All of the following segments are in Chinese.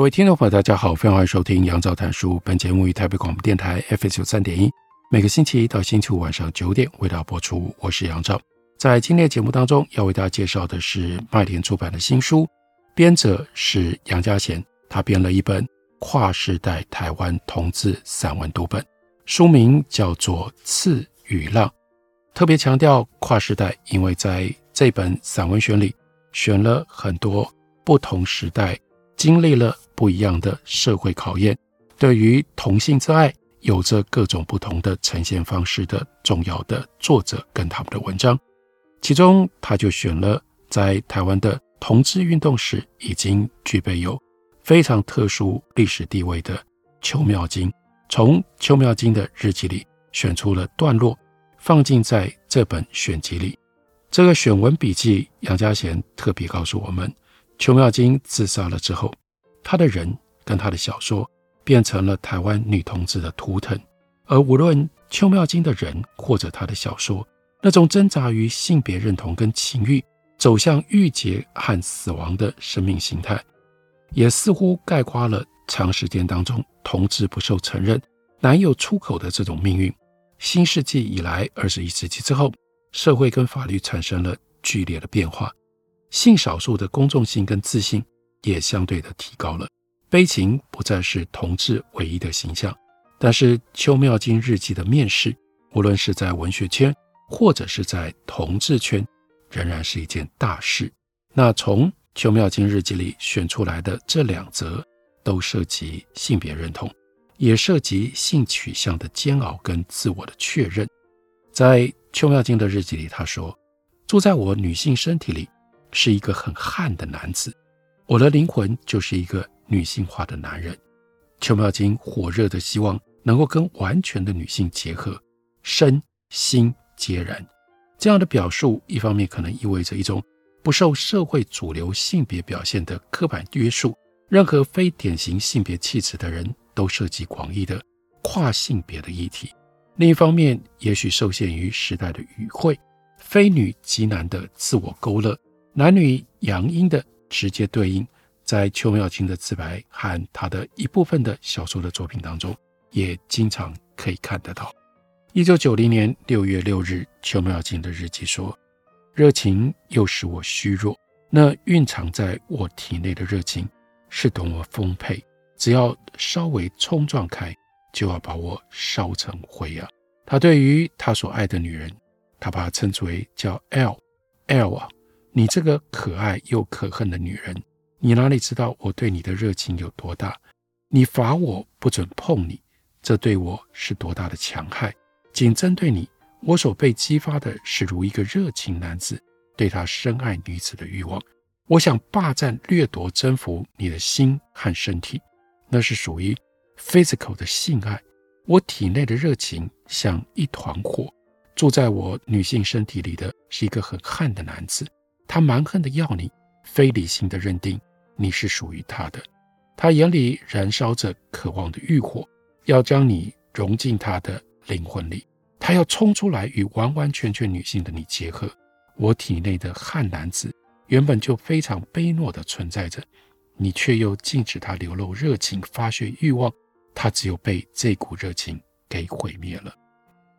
各位听众朋友，大家好，非常欢迎收听杨照谈书。本节目于台北广播电台 FS 九三点一，每个星期一到星期五晚上九点为大家播出。我是杨照。在今天的节目当中，要为大家介绍的是麦田出版的新书，编者是杨家贤，他编了一本跨世代台湾同志散文读本，书名叫做《刺与浪》，特别强调跨世代，因为在这本散文选里选了很多不同时代。经历了不一样的社会考验，对于同性之爱有着各种不同的呈现方式的重要的作者跟他们的文章，其中他就选了在台湾的同志运动史已经具备有非常特殊历史地位的邱妙金，从邱妙金的日记里选出了段落，放进在这本选集里。这个选文笔记，杨家贤特别告诉我们。邱妙金自杀了之后，他的人跟他的小说变成了台湾女同志的图腾。而无论邱妙津的人或者他的小说，那种挣扎于性别认同跟情欲，走向郁结和死亡的生命形态，也似乎概括了长时间当中同志不受承认、难有出口的这种命运。新世纪以来，二十一世纪之后，社会跟法律产生了剧烈的变化。性少数的公众性跟自信也相对的提高了，悲情不再是同志唯一的形象。但是邱妙金日记的面世，无论是在文学圈或者是在同志圈，仍然是一件大事。那从邱妙金日记里选出来的这两则，都涉及性别认同，也涉及性取向的煎熬跟自我的确认。在邱妙金的日记里，他说：“住在我女性身体里。”是一个很悍的男子，我的灵魂就是一个女性化的男人。邱妙津火热的希望能够跟完全的女性结合，身心皆然。这样的表述，一方面可能意味着一种不受社会主流性别表现的刻板约束，任何非典型性别气质的人都涉及广义的跨性别的议题；另一方面，也许受限于时代的语汇，非女即男的自我勾勒。男女阳阴的直接对应，在邱妙津的自白和他的一部分的小说的作品当中，也经常可以看得到。一九九零年六月六日，邱妙津的日记说：“热情又使我虚弱，那蕴藏在我体内的热情是多么丰沛，只要稍微冲撞开，就要把我烧成灰啊！”他对于他所爱的女人，他把她称之为叫 L，L 啊。你这个可爱又可恨的女人，你哪里知道我对你的热情有多大？你罚我不准碰你，这对我是多大的强害？仅针对你，我所被激发的是如一个热情男子对他深爱女子的欲望。我想霸占、掠夺、征服你的心和身体，那是属于 physical 的性爱。我体内的热情像一团火，住在我女性身体里的是一个很悍的男子。他蛮横的要你，非理性的认定你是属于他的。他眼里燃烧着渴望的欲火，要将你融进他的灵魂里。他要冲出来与完完全全女性的你结合。我体内的汉男子原本就非常卑懦的存在着，你却又禁止他流露热情、发泄欲望。他只有被这股热情给毁灭了。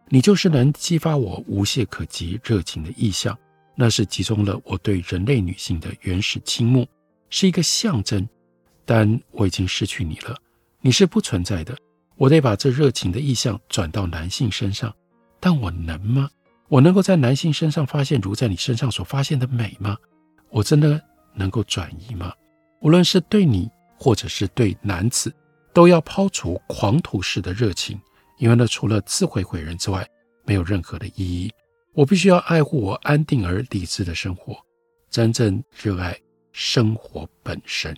你就是能激发我无懈可击热情的意象。那是集中了我对人类女性的原始倾慕，是一个象征。但我已经失去你了，你是不存在的。我得把这热情的意向转到男性身上，但我能吗？我能够在男性身上发现如在你身上所发现的美吗？我真的能够转移吗？无论是对你，或者是对男子，都要抛除狂徒式的热情，因为那除了自毁毁人之外，没有任何的意义。我必须要爱护我安定而理智的生活，真正热爱生活本身。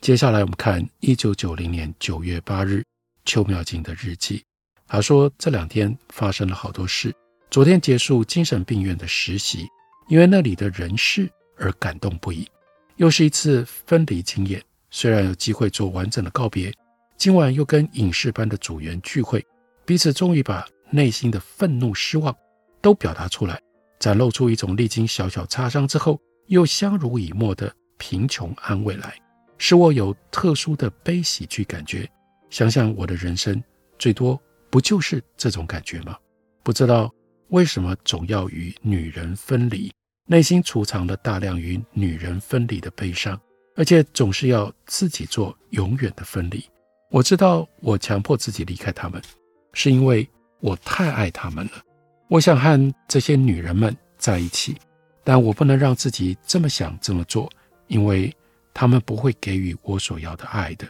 接下来我们看一九九零年九月八日邱妙静的日记。他说这两天发生了好多事。昨天结束精神病院的实习，因为那里的人事而感动不已。又是一次分离经验，虽然有机会做完整的告别，今晚又跟影视班的组员聚会，彼此终于把内心的愤怒、失望都表达出来，展露出一种历经小小擦伤之后又相濡以沫的贫穷安慰来，使我有特殊的悲喜剧感觉。想想我的人生，最多不就是这种感觉吗？不知道。为什么总要与女人分离？内心储藏了大量与女人分离的悲伤，而且总是要自己做永远的分离。我知道我强迫自己离开他们，是因为我太爱他们了。我想和这些女人们在一起，但我不能让自己这么想这么做，因为他们不会给予我所要的爱的。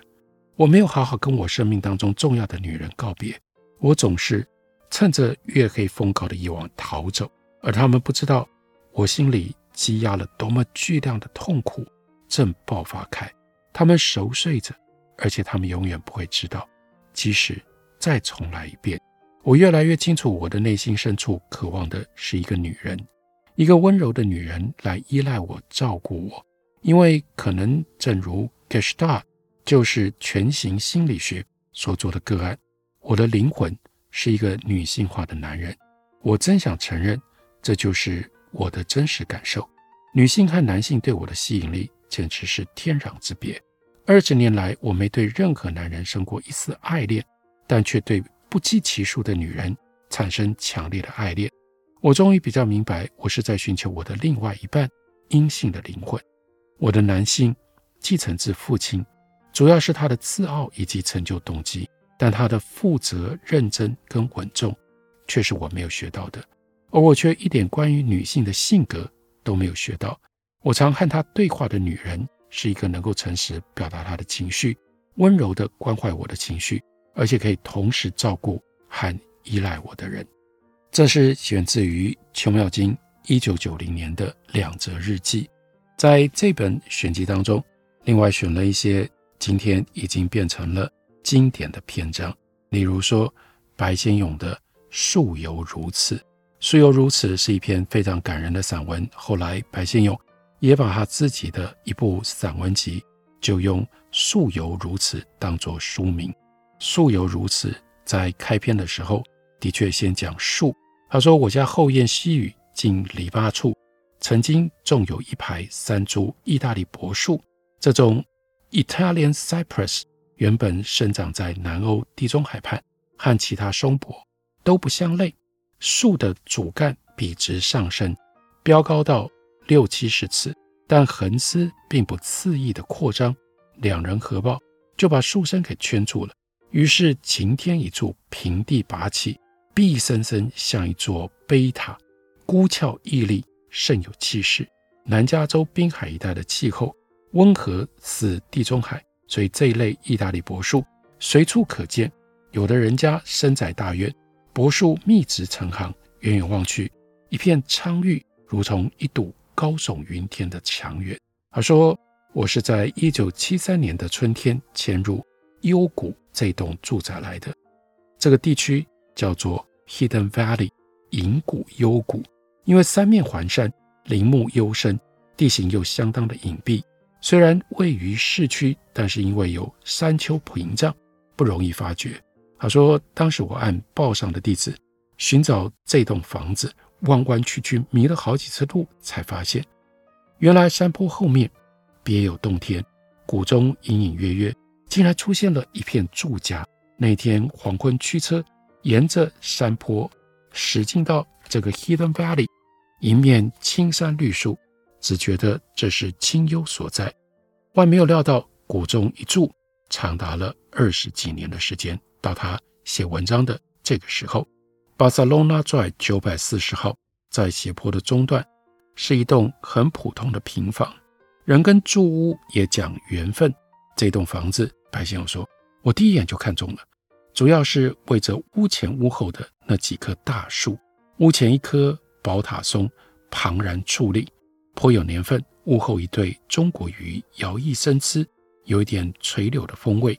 我没有好好跟我生命当中重要的女人告别，我总是。趁着月黑风高的夜晚逃走，而他们不知道我心里积压了多么巨量的痛苦正爆发开。他们熟睡着，而且他们永远不会知道。即使再重来一遍，我越来越清楚，我的内心深处渴望的是一个女人，一个温柔的女人来依赖我、照顾我。因为可能正如 Gestalt 就是全形心理学所做的个案，我的灵魂。是一个女性化的男人，我真想承认，这就是我的真实感受。女性和男性对我的吸引力简直是天壤之别。二十年来，我没对任何男人生过一丝爱恋，但却对不计其数的女人产生强烈的爱恋。我终于比较明白，我是在寻求我的另外一半阴性的灵魂。我的男性继承自父亲，主要是他的自傲以及成就动机。但他的负责、认真跟稳重，却是我没有学到的，而我却一点关于女性的性格都没有学到。我常和他对话的女人，是一个能够诚实表达她的情绪，温柔地关怀我的情绪，而且可以同时照顾和依赖我的人。这是选自于邱妙金一九九零年的两则日记，在这本选集当中，另外选了一些今天已经变成了。经典的篇章，例如说白先勇的《树犹如此》，《树犹如此》是一篇非常感人的散文。后来白先勇也把他自己的一部散文集，就用《树犹如此》当作书名。《树犹如此》在开篇的时候，的确先讲树。他说：“我家后院西隅近篱笆处，曾经种有一排三株意大利柏树，这种 Italian cypress。”原本生长在南欧地中海畔，和其他松柏都不相类。树的主干笔直上升，标高到六七十尺，但横丝并不恣意的扩张。两人合抱，就把树身给圈住了。于是擎天一柱，平地拔起，壁森森像一座碑塔，孤峭屹立，甚有气势。南加州滨海一带的气候温和，似地中海。所以这一类意大利柏树随处可见，有的人家深宅大院，柏树密植成行，远远望去，一片苍郁，如同一堵高耸云天的墙垣。他说：“我是在一九七三年的春天迁入幽谷这栋住宅来的。这个地区叫做 Hidden Valley，隐谷幽谷，因为三面环山，林木幽深，地形又相当的隐蔽。”虽然位于市区，但是因为有山丘屏障，不容易发觉。他说：“当时我按报上的地址寻找这栋房子，弯弯曲曲迷了好几次路，才发现原来山坡后面别有洞天，谷中隐隐约约竟然出现了一片住家。那天黄昏驱车沿着山坡驶进到这个 Hidden Valley，一面青山绿树。”只觉得这是清幽所在，万没有料到谷中一住长达了二十几年的时间。到他写文章的这个时候，巴塞隆纳拽九百四十号在斜坡的中段，是一栋很普通的平房，人跟住屋也讲缘分。这栋房子，白先勇说，我第一眼就看中了，主要是为这屋前屋后的那几棵大树。屋前一棵宝塔松庞然矗立。颇有年份。屋后一对中国鱼摇曳生姿，有一点垂柳的风味。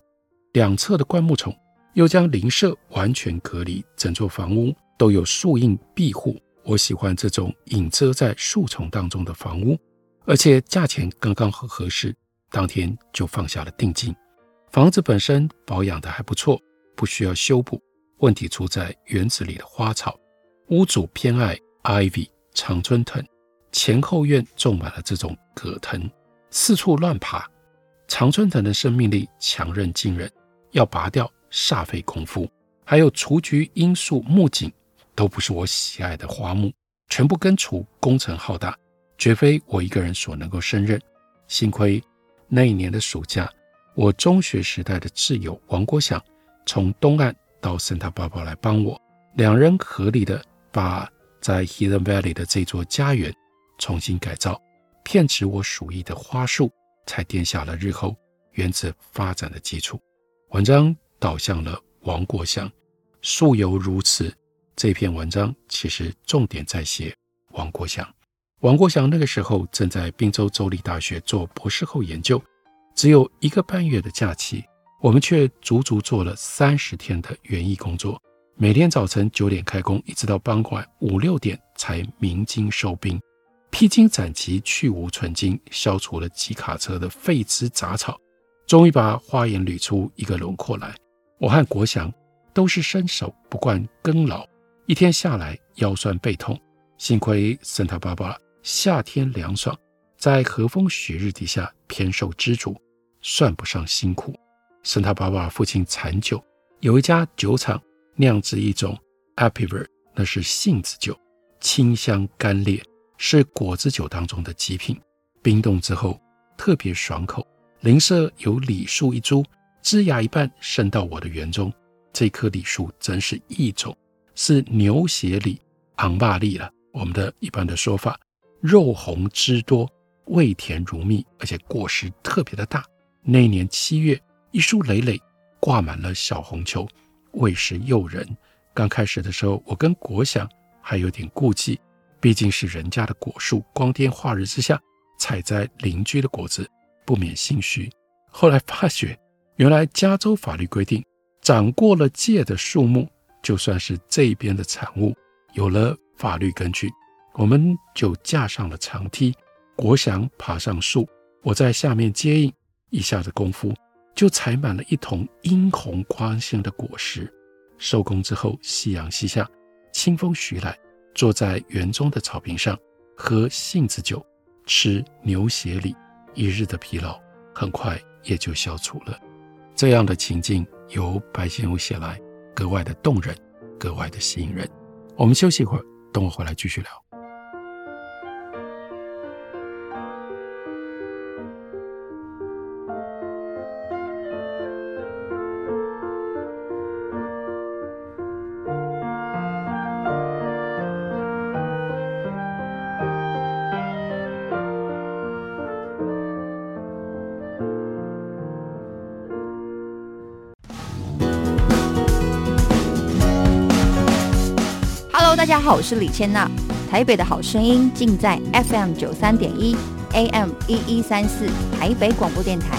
两侧的灌木丛又将邻舍完全隔离，整座房屋都有树荫庇护。我喜欢这种隐遮在树丛当中的房屋，而且价钱刚刚好合适，当天就放下了定金。房子本身保养得还不错，不需要修补。问题出在园子里的花草，屋主偏爱 ivy 常春藤。前后院种满了这种葛藤，四处乱爬。常春藤的生命力强韧惊人，要拔掉煞费功夫。还有雏菊、罂粟、木槿，都不是我喜爱的花木，全部根除，工程浩大，绝非我一个人所能够胜任。幸亏那一年的暑假，我中学时代的挚友王国祥从东岸到圣塔芭芭来帮我，两人合力的把在 Hidden Valley 的这座家园。重新改造，骗植我鼠疫的花树，才奠下了日后园子发展的基础。文章导向了王国祥，素由如此。这篇文章其实重点在写王国祥。王国祥那个时候正在宾州州立大学做博士后研究，只有一个半月的假期，我们却足足做了三十天的园艺工作，每天早晨九点开工，一直到傍晚五六点才鸣金收兵。披荆斩棘，去芜存菁，消除了几卡车的废枝杂草，终于把花园捋出一个轮廓来。我和国祥都是身手不惯耕劳，一天下来腰酸背痛。幸亏圣塔芭芭夏天凉爽，在和风雪日底下偏受知足，算不上辛苦。圣塔芭芭父亲产酒，有一家酒厂酿制一种 apiver，那是杏子酒，清香甘冽。是果子酒当中的极品，冰冻之后特别爽口。邻舍有李树一株，枝芽一半伸到我的园中。这棵李树真是一种，是牛血李、昂巴利了。我们的一般的说法，肉红汁多，味甜如蜜，而且果实特别的大。那年七月，一树累累挂满了小红球，味是诱人。刚开始的时候，我跟国祥还有点顾忌。毕竟是人家的果树，光天化日之下采摘邻居的果子，不免心虚。后来发觉，原来加州法律规定，长过了界的树木，就算是这边的产物，有了法律根据。我们就架上了长梯，国祥爬上树，我在下面接应，一下子功夫就采满了一桶殷红光鲜的果实。收工之后，夕阳西下，清风徐来。坐在园中的草坪上，喝杏子酒，吃牛血李，一日的疲劳很快也就消除了。这样的情境由白先勇写来，格外的动人，格外的吸引人。我们休息一会儿，等我回来继续聊。大家好，我是李千娜。台北的好声音尽在 FM 九三点一，AM 一一三四，台北广播电台。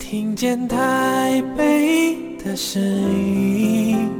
听见台北的声音。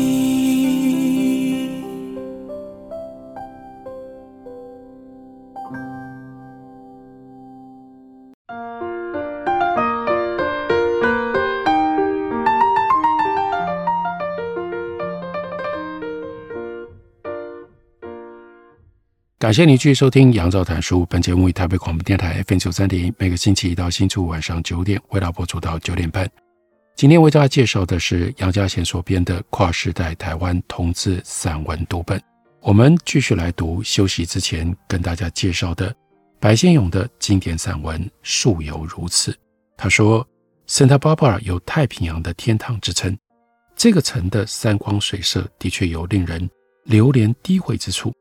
感谢您继续收听《杨照谈书》。本节目以台北广播电台 FM 九三点，每个星期一到星期五晚上九点，为大家播出到九点半。今天为大家介绍的是杨家贤所编的《跨世代台湾同志散文读本》。我们继续来读休息之前跟大家介绍的白先勇的经典散文树有如此。他说，Santa Barbara 有太平洋的天堂之称。这个城的山光水色的确有令人流连低回之处，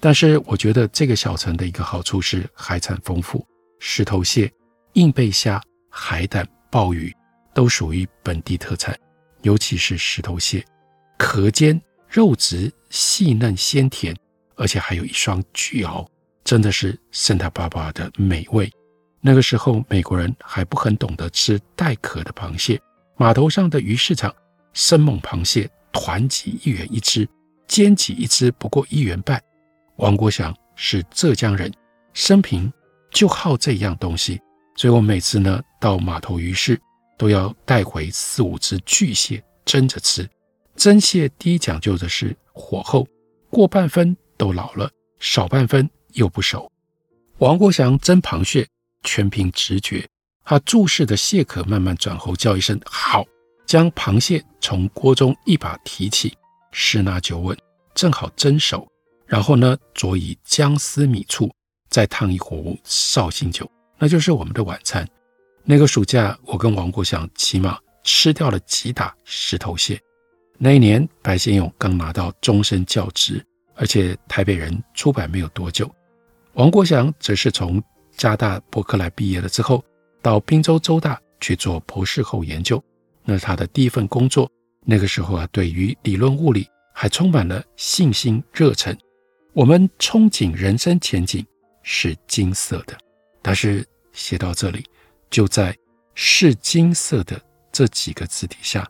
但是我觉得这个小城的一个好处是海产丰富，石头蟹、硬背虾、海胆、鲍鱼都属于本地特产，尤其是石头蟹，壳尖、肉质细嫩鲜甜，而且还有一双巨螯，真的是圣塔芭芭的美味。那个时候美国人还不很懂得吃带壳的螃蟹，码头上的鱼市场。生猛螃蟹团级一元一只，煎起一只不过一元半。王国祥是浙江人，生平就好这样东西，所以我每次呢到码头鱼市都要带回四五只巨蟹蒸着吃。蒸蟹第一讲究的是火候，过半分都老了，少半分又不熟。王国祥蒸螃蟹全凭直觉，他注视着蟹壳慢慢转喉，叫一声好。将螃蟹从锅中一把提起，十拿九稳，正好蒸熟。然后呢，佐以姜丝米醋，再烫一壶绍兴酒，那就是我们的晚餐。那个暑假，我跟王国祥起码吃掉了几打石头蟹。那一年，白先勇刚拿到终身教职，而且台北人出版没有多久。王国祥则是从加大伯克莱毕业了之后，到宾州州大去做博士后研究。那是他的第一份工作，那个时候啊，对于理论物理还充满了信心热忱。我们憧憬人生前景是金色的，但是写到这里，就在“是金色的”这几个字底下，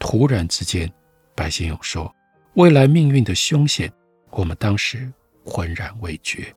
突然之间，白先勇说：“未来命运的凶险，我们当时浑然未觉。”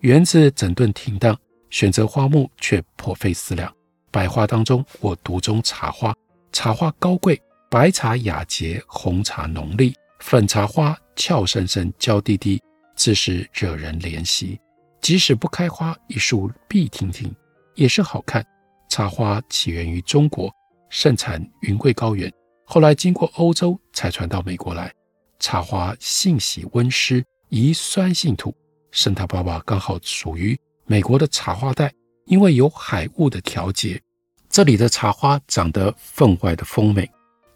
园子整顿停当，选择花木却颇费思量。百花当中，我独钟茶花。茶花高贵，白茶雅洁，红茶浓丽，粉茶花俏生生，娇滴滴，自是惹人怜惜。即使不开花，一树碧婷婷，也是好看。茶花起源于中国，盛产云贵高原，后来经过欧洲才传到美国来。茶花性喜温湿，宜酸性土。圣塔芭芭刚好属于美国的茶花带，因为有海雾的调节。这里的茶花长得分外的丰美，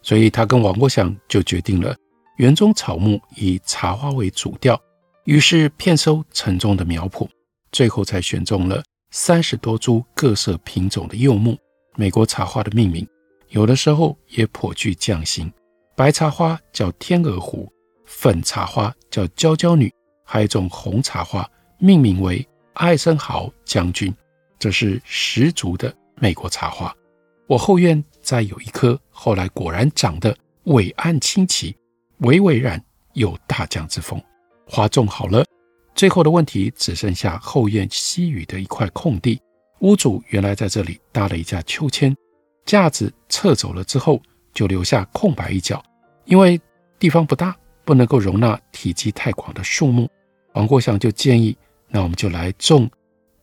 所以他跟王国祥就决定了园中草木以茶花为主调。于是遍收城中的苗圃，最后才选中了三十多株各色品种的柚木。美国茶花的命名有的时候也颇具匠心，白茶花叫天鹅湖，粉茶花叫娇娇女，还有一种红茶花命名为艾森豪将军，这是十足的。美国茶花，我后院再有一棵，后来果然长得伟岸清奇，巍巍然有大将之风。花种好了，最后的问题只剩下后院西隅的一块空地。屋主原来在这里搭了一架秋千，架子撤走了之后，就留下空白一角，因为地方不大，不能够容纳体积太广的树木。王国祥就建议，那我们就来种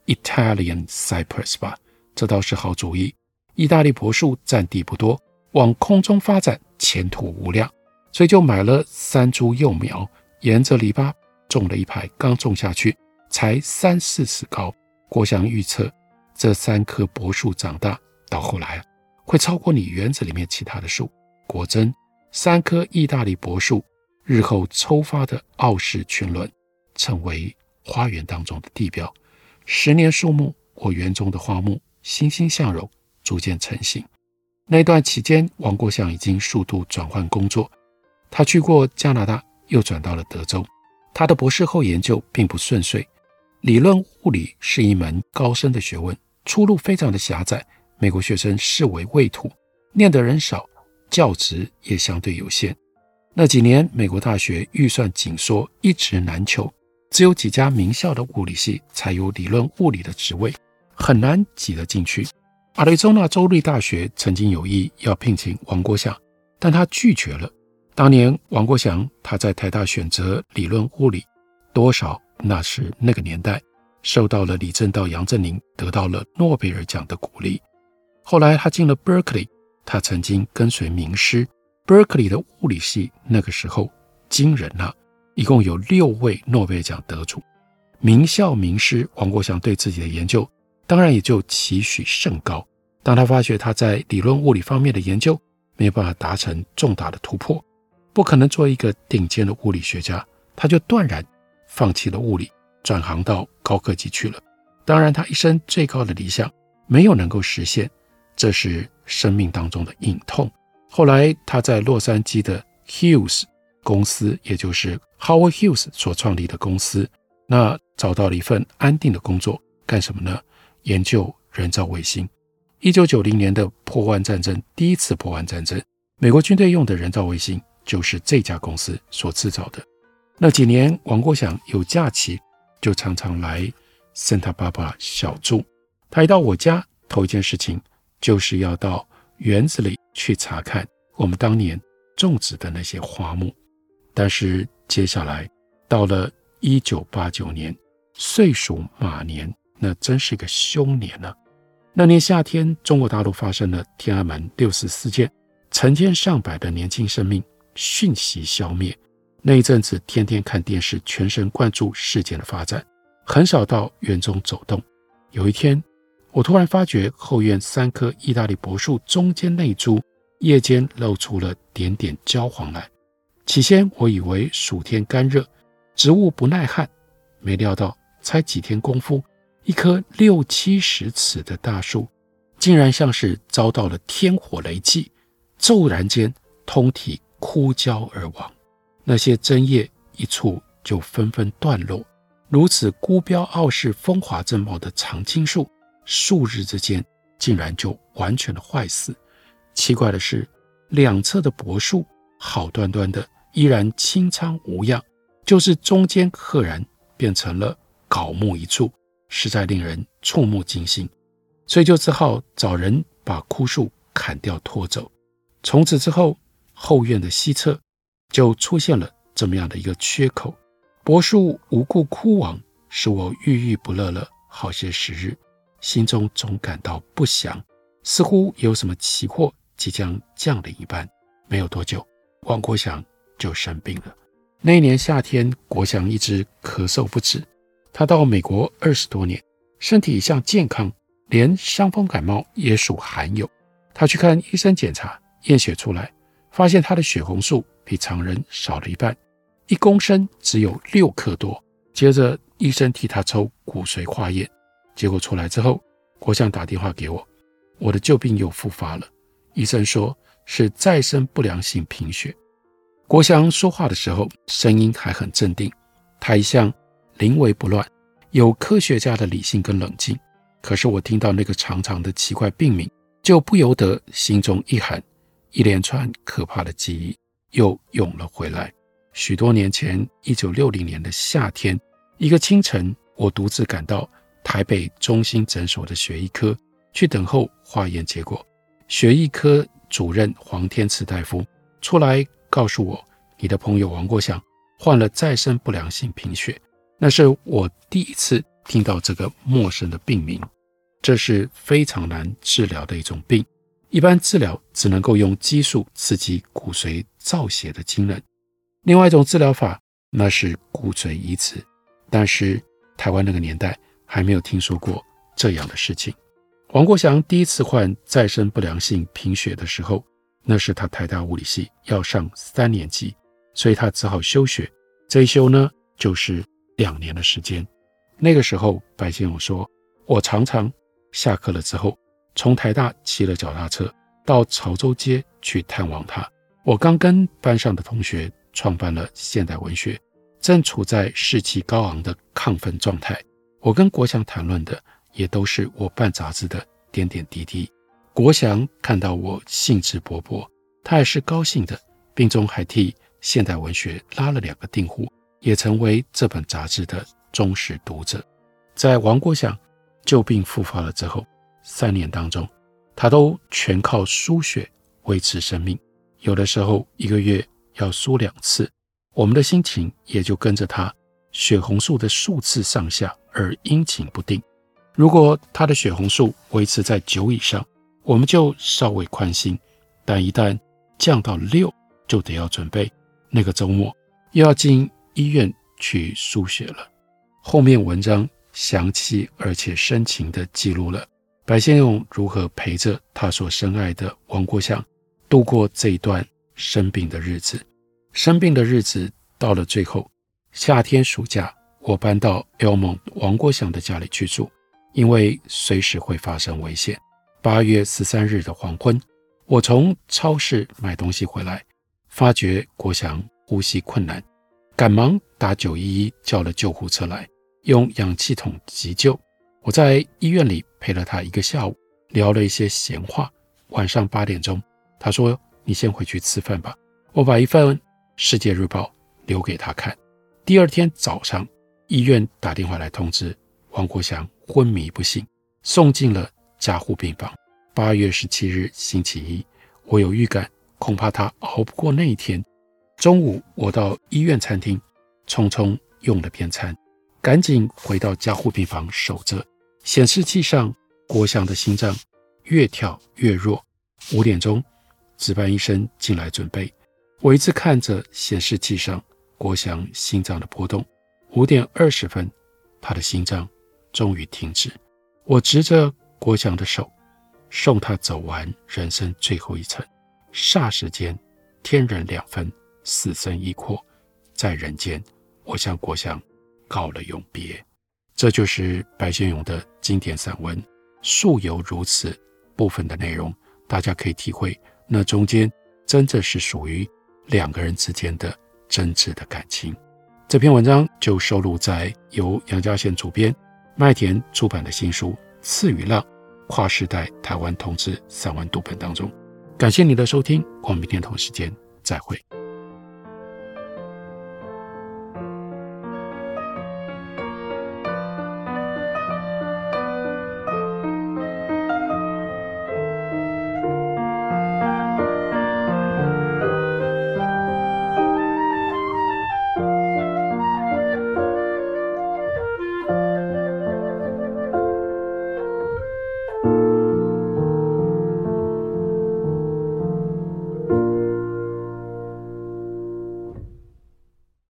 Italian Cypress 吧。这倒是好主意。意大利柏树占地不多，往空中发展前途无量，所以就买了三株幼苗，沿着篱笆种了一排。刚种下去，才三四尺高。郭祥预测，这三棵柏树长大到后来会超过你园子里面其他的树。果真，三棵意大利柏树日后抽发的傲视群伦，成为花园当中的地标。十年树木，我园中的花木。欣欣向荣，逐渐成型。那段期间，王国祥已经数度转换工作。他去过加拿大，又转到了德州。他的博士后研究并不顺遂。理论物理是一门高深的学问，出路非常的狭窄。美国学生视为畏途，念的人少，教职也相对有限。那几年，美国大学预算紧缩，一职难求，只有几家名校的物理系才有理论物理的职位。很难挤得进去。亚利桑那州立大学曾经有意要聘请王国祥，但他拒绝了。当年王国祥他在台大选择理论物理，多少那是那个年代受到了李政道、杨振宁得到了诺贝尔奖的鼓励。后来他进了 Berkeley，他曾经跟随名师。Berkeley 的物理系那个时候惊人了，一共有六位诺贝尔奖得主。名校名师王国祥对自己的研究当然也就期许甚高。当他发觉他在理论物理方面的研究没有办法达成重大的突破，不可能做一个顶尖的物理学家，他就断然放弃了物理，转行到高科技去了。当然，他一生最高的理想没有能够实现，这是生命当中的隐痛。后来，他在洛杉矶的 Hughes 公司，也就是 Howard Hughes 所创立的公司，那找到了一份安定的工作，干什么呢？研究人造卫星。一九九零年的破万战争，第一次破万战争，美国军队用的人造卫星就是这家公司所制造的。那几年，王国祥有假期就常常来 Santa Barbara 小住。他一到我家，头一件事情就是要到园子里去查看我们当年种植的那些花木。但是接下来到了一九八九年，岁属马年，那真是个凶年呢、那年夏天，中国大陆发生了天安门六四事件，成千上百的年轻生命讯息消灭。那一阵子，天天看电视，全神贯注事件的发展，很少到园中走动。有一天，我突然发觉后院三棵意大利柏树中间那株叶间露出了点点焦黄来。起先我以为暑天干热，植物不耐旱，没料到才几天功夫。一棵六七十尺的大树，竟然像是遭到了天火雷击，骤然间通体枯焦而亡。那些针叶一触就纷纷断落。如此孤标傲世、风华正茂的常青树，数日之间竟然就完全的坏死。奇怪的是，两侧的柏树好端端的，依然青苍无恙，就是中间赫然变成了槁木一簇。实在令人触目惊心，所以就只好找人把枯树砍掉拖走。从此之后，后院的西侧就出现了这么样的一个缺口。柏树无故枯亡，使我郁郁不乐了好些时日，心中总感到不祥，似乎有什么奇祸即将降临一般。没有多久，王国祥就生病了。那一年夏天，国祥一直咳嗽不止。他到美国二十多年，身体一向健康，连伤风感冒也属罕有。他去看医生检查，验血出来，发现他的血红素比常人少了一半，一公升只有六克多。接着医生替他抽骨髓化验，结果出来之后，国祥打电话给我，我的旧病又复发了。医生说是再生不良性贫血。国祥说话的时候声音还很镇定，他一向。临危不乱，有科学家的理性跟冷静。可是我听到那个长长的奇怪病名，就不由得心中一寒，一连串可怕的记忆又涌了回来。许多年前，一九六零年的夏天，一个清晨，我独自赶到台北中心诊所的血液科去等候化验结果。血液科主任黄天赐大夫出来告诉我：“你的朋友王国祥患了再生不良性贫血。”那是我第一次听到这个陌生的病名，这是非常难治疗的一种病，一般治疗只能够用激素刺激骨髓造血的机能。另外一种治疗法，那是骨髓移植，但是台湾那个年代还没有听说过这样的事情。王国祥第一次患再生不良性贫血的时候，那是他台大物理系要上三年级，所以他只好休学。这一休呢，就是。两年的时间，那个时候白先勇说：“我常常下课了之后，从台大骑了脚踏车到潮州街去探望他。我刚跟班上的同学创办了现代文学，正处在士气高昂的亢奋状态。我跟国祥谈论的也都是我办杂志的点点滴滴。国祥看到我兴致勃勃，他也是高兴的，并中还替现代文学拉了两个订户。”也成为这本杂志的忠实读者。在王国祥旧病复发了之后，三年当中，他都全靠输血维持生命。有的时候一个月要输两次，我们的心情也就跟着他血红素的数次上下而阴晴不定。如果他的血红素维持在九以上，我们就稍微宽心；但一旦降到六，就得要准备那个周末又要进医院去输血了。后面文章详细而且深情地记录了白先勇如何陪着他所深爱的王国祥度过这一段生病的日子。生病的日子到了最后，夏天暑假，我搬到 Elmo 王国祥的家里去住，因为随时会发生危险。八月十三日的黄昏，我从超市买东西回来，发觉国祥呼吸困难，赶忙打九一一叫了救护车来，用氧气筒急救。我在医院里陪了他一个下午，聊了一些闲话。晚上八点钟，他说：“你先回去吃饭吧。”我把一份《世界日报》留给他看。第二天早上，医院打电话来通知王国祥昏迷不醒，送进了。加护病房。八月十七日星期一，我有预感，恐怕他熬不过那一天。中午，我到医院餐厅，匆匆用了便餐，赶紧回到加护病房守着。显示器上，郭祥的心脏越跳越弱。五点钟，值班医生进来准备。我一直看着显示器上郭祥心脏的波动。五点二十分，他的心脏终于停止。我执着。郭祥的手，送他走完人生最后一程。霎时间，天人两分，死生一阔，在人间，我向国祥告了永别。这就是白先勇的经典散文《素有如此》部分的内容，大家可以体会，那中间真的是属于两个人之间的真挚的感情。这篇文章就收录在由杨佳娴主编、麦田出版的新书。刺与浪，跨时代台湾同志散文读本当中，感谢你的收听，我们明天同时间再会。